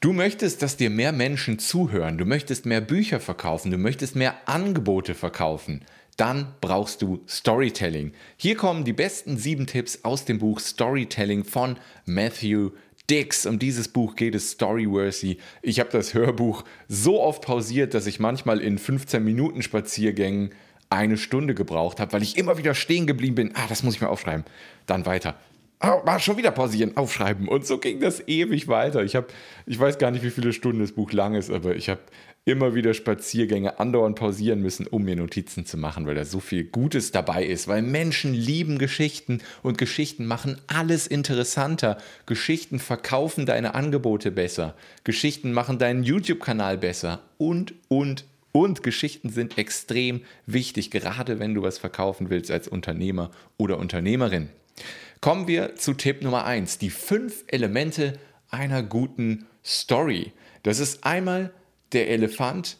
Du möchtest, dass dir mehr Menschen zuhören, du möchtest mehr Bücher verkaufen, du möchtest mehr Angebote verkaufen. Dann brauchst du Storytelling. Hier kommen die besten sieben Tipps aus dem Buch Storytelling von Matthew Dix. Um dieses Buch geht es Storyworthy. Ich habe das Hörbuch so oft pausiert, dass ich manchmal in 15 Minuten Spaziergängen eine Stunde gebraucht habe, weil ich immer wieder stehen geblieben bin. Ah, das muss ich mal aufschreiben. Dann weiter oh, schon wieder pausieren, aufschreiben. Und so ging das ewig weiter. Ich habe, ich weiß gar nicht, wie viele Stunden das Buch lang ist, aber ich habe immer wieder Spaziergänge andauernd pausieren müssen, um mir Notizen zu machen, weil da so viel Gutes dabei ist. Weil Menschen lieben Geschichten und Geschichten machen alles interessanter. Geschichten verkaufen deine Angebote besser. Geschichten machen deinen YouTube-Kanal besser. Und, und, und Geschichten sind extrem wichtig, gerade wenn du was verkaufen willst als Unternehmer oder Unternehmerin. Kommen wir zu Tipp Nummer 1, die fünf Elemente einer guten Story. Das ist einmal der Elefant,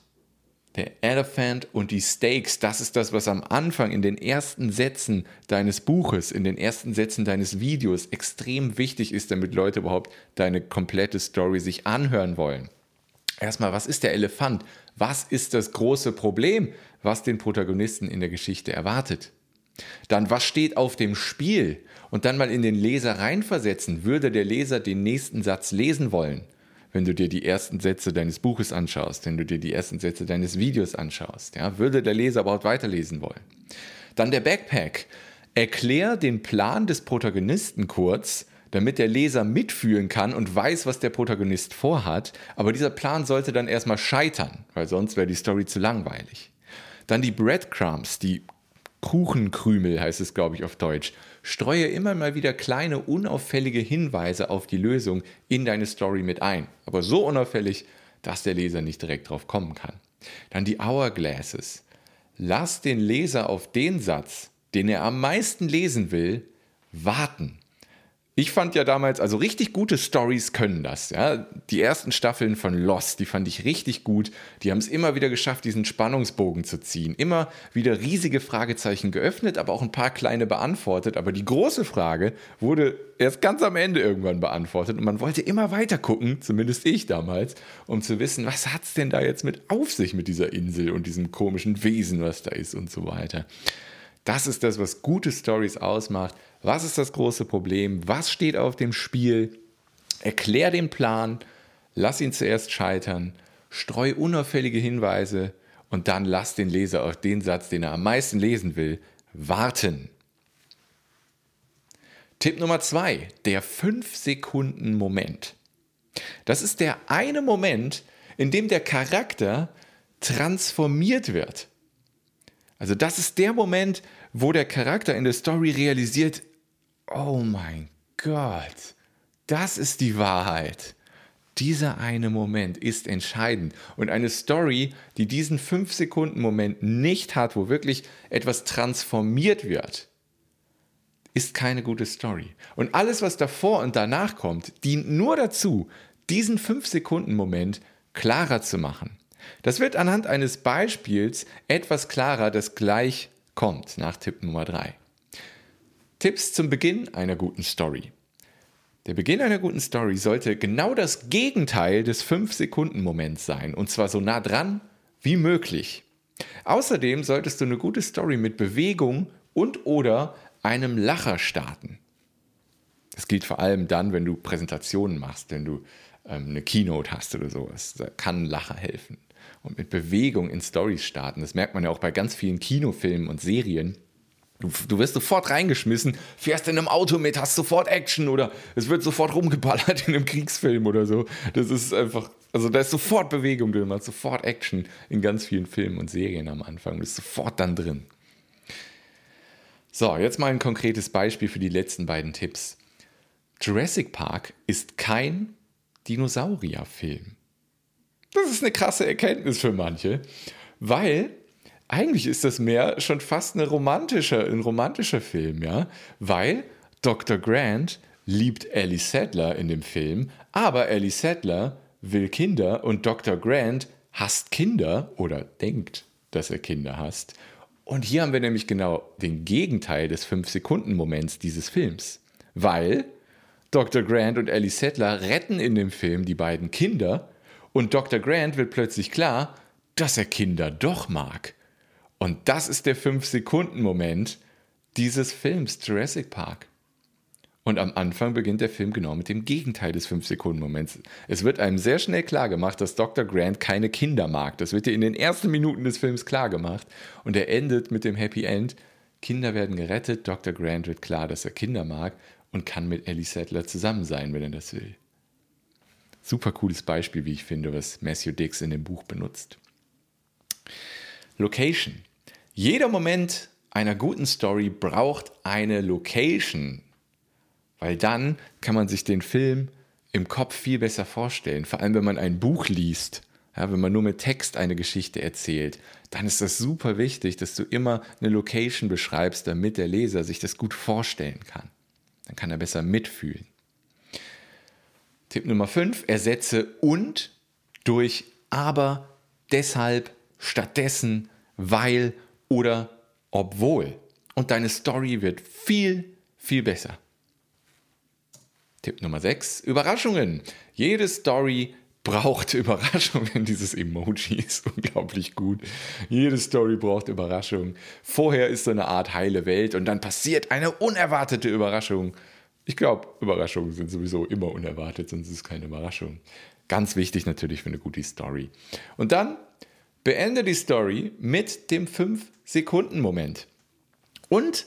der Elephant und die Stakes. Das ist das, was am Anfang in den ersten Sätzen deines Buches, in den ersten Sätzen deines Videos extrem wichtig ist, damit Leute überhaupt deine komplette Story sich anhören wollen. Erstmal, was ist der Elefant? Was ist das große Problem, was den Protagonisten in der Geschichte erwartet? Dann, was steht auf dem Spiel? Und dann mal in den Leser reinversetzen. Würde der Leser den nächsten Satz lesen wollen? Wenn du dir die ersten Sätze deines Buches anschaust, wenn du dir die ersten Sätze deines Videos anschaust, ja, würde der Leser überhaupt weiterlesen wollen? Dann der Backpack. Erklär den Plan des Protagonisten kurz, damit der Leser mitfühlen kann und weiß, was der Protagonist vorhat. Aber dieser Plan sollte dann erstmal scheitern, weil sonst wäre die Story zu langweilig. Dann die Breadcrumbs, die Kuchenkrümel heißt es, glaube ich, auf Deutsch. Streue immer mal wieder kleine, unauffällige Hinweise auf die Lösung in deine Story mit ein. Aber so unauffällig, dass der Leser nicht direkt drauf kommen kann. Dann die Hourglasses. Lass den Leser auf den Satz, den er am meisten lesen will, warten. Ich fand ja damals, also richtig gute Stories können das. Ja? Die ersten Staffeln von Lost, die fand ich richtig gut. Die haben es immer wieder geschafft, diesen Spannungsbogen zu ziehen. Immer wieder riesige Fragezeichen geöffnet, aber auch ein paar kleine beantwortet. Aber die große Frage wurde erst ganz am Ende irgendwann beantwortet. Und man wollte immer weiter gucken, zumindest ich damals, um zu wissen, was hat es denn da jetzt mit auf sich mit dieser Insel und diesem komischen Wesen, was da ist und so weiter. Das ist das, was gute Stories ausmacht. Was ist das große Problem? Was steht auf dem Spiel? Erklär den Plan, lass ihn zuerst scheitern, streu unauffällige Hinweise und dann lass den Leser auf den Satz, den er am meisten lesen will, warten. Tipp Nummer zwei, der 5-Sekunden-Moment. Das ist der eine Moment, in dem der Charakter transformiert wird. Also das ist der Moment, wo der Charakter in der Story realisiert, oh mein Gott, das ist die Wahrheit. Dieser eine Moment ist entscheidend. Und eine Story, die diesen 5-Sekunden-Moment nicht hat, wo wirklich etwas transformiert wird, ist keine gute Story. Und alles, was davor und danach kommt, dient nur dazu, diesen 5-Sekunden-Moment klarer zu machen. Das wird anhand eines Beispiels etwas klarer, das gleich kommt nach Tipp Nummer 3. Tipps zum Beginn einer guten Story. Der Beginn einer guten Story sollte genau das Gegenteil des 5-Sekunden-Moments sein, und zwar so nah dran wie möglich. Außerdem solltest du eine gute Story mit Bewegung und oder einem Lacher starten. Das gilt vor allem dann, wenn du Präsentationen machst, wenn du ähm, eine Keynote hast oder sowas. Da kann ein Lacher helfen. Und mit Bewegung in Stories starten. Das merkt man ja auch bei ganz vielen Kinofilmen und Serien Du, du wirst sofort reingeschmissen, fährst in einem Auto mit, hast sofort Action oder es wird sofort rumgeballert in einem Kriegsfilm oder so. Das ist einfach, also da ist sofort Bewegung drin, man hat sofort Action in ganz vielen Filmen und Serien am Anfang. Du bist sofort dann drin. So, jetzt mal ein konkretes Beispiel für die letzten beiden Tipps. Jurassic Park ist kein Dinosaurierfilm. Das ist eine krasse Erkenntnis für manche, weil eigentlich ist das mehr schon fast eine romantische, ein romantischer Film, ja, weil Dr. Grant liebt Ellie Sattler in dem Film, aber Ellie Sattler will Kinder und Dr. Grant hasst Kinder oder denkt, dass er Kinder hasst. Und hier haben wir nämlich genau den Gegenteil des 5-Sekunden-Moments dieses Films, weil Dr. Grant und Ellie Settler retten in dem Film die beiden Kinder und Dr. Grant wird plötzlich klar, dass er Kinder doch mag. Und das ist der 5-Sekunden-Moment dieses Films Jurassic Park. Und am Anfang beginnt der Film genau mit dem Gegenteil des 5-Sekunden-Moments. Es wird einem sehr schnell klar gemacht, dass Dr. Grant keine Kinder mag. Das wird dir in den ersten Minuten des Films klar gemacht. Und er endet mit dem Happy End. Kinder werden gerettet, Dr. Grant wird klar, dass er Kinder mag und kann mit Ellie Sattler zusammen sein, wenn er das will. Super cooles Beispiel, wie ich finde, was Matthew Dix in dem Buch benutzt. Location. Jeder Moment einer guten Story braucht eine Location, weil dann kann man sich den Film im Kopf viel besser vorstellen. Vor allem, wenn man ein Buch liest, ja, wenn man nur mit Text eine Geschichte erzählt, dann ist das super wichtig, dass du immer eine Location beschreibst, damit der Leser sich das gut vorstellen kann. Dann kann er besser mitfühlen. Tipp Nummer 5, ersetze und durch aber, deshalb, stattdessen, weil oder obwohl. Und deine Story wird viel, viel besser. Tipp Nummer 6, Überraschungen. Jede Story braucht Überraschungen. Dieses Emoji ist unglaublich gut. Jede Story braucht Überraschungen. Vorher ist so eine Art heile Welt und dann passiert eine unerwartete Überraschung. Ich glaube, Überraschungen sind sowieso immer unerwartet, sonst ist es keine Überraschung. Ganz wichtig natürlich für eine gute Story. Und dann beende die Story mit dem 5-Sekunden-Moment. Und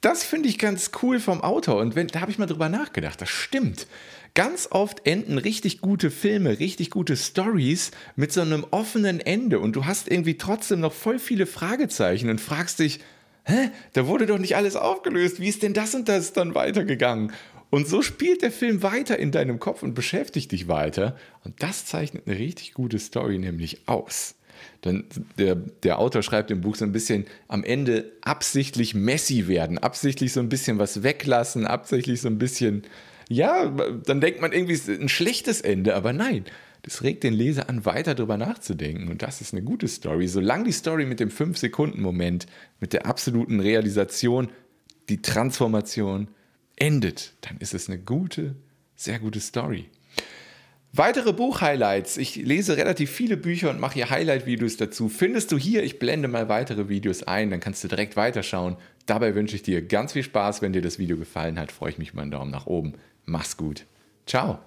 das finde ich ganz cool vom Autor. Und wenn, da habe ich mal drüber nachgedacht. Das stimmt. Ganz oft enden richtig gute Filme, richtig gute Stories mit so einem offenen Ende. Und du hast irgendwie trotzdem noch voll viele Fragezeichen und fragst dich, hä, da wurde doch nicht alles aufgelöst. Wie ist denn das und das dann weitergegangen? Und so spielt der Film weiter in deinem Kopf und beschäftigt dich weiter. Und das zeichnet eine richtig gute Story nämlich aus. Denn der, der Autor schreibt im Buch so ein bisschen am Ende absichtlich messy werden, absichtlich so ein bisschen was weglassen, absichtlich so ein bisschen, ja, dann denkt man irgendwie, es ist ein schlechtes Ende, aber nein, das regt den Leser an, weiter darüber nachzudenken. Und das ist eine gute Story. Solange die Story mit dem 5-Sekunden-Moment, mit der absoluten Realisation, die Transformation endet, dann ist es eine gute, sehr gute Story. Weitere Buchhighlights. Ich lese relativ viele Bücher und mache hier Highlight-Videos dazu. Findest du hier? Ich blende mal weitere Videos ein, dann kannst du direkt weiterschauen. Dabei wünsche ich dir ganz viel Spaß. Wenn dir das Video gefallen hat, freue ich mich über einen Daumen nach oben. Mach's gut. Ciao.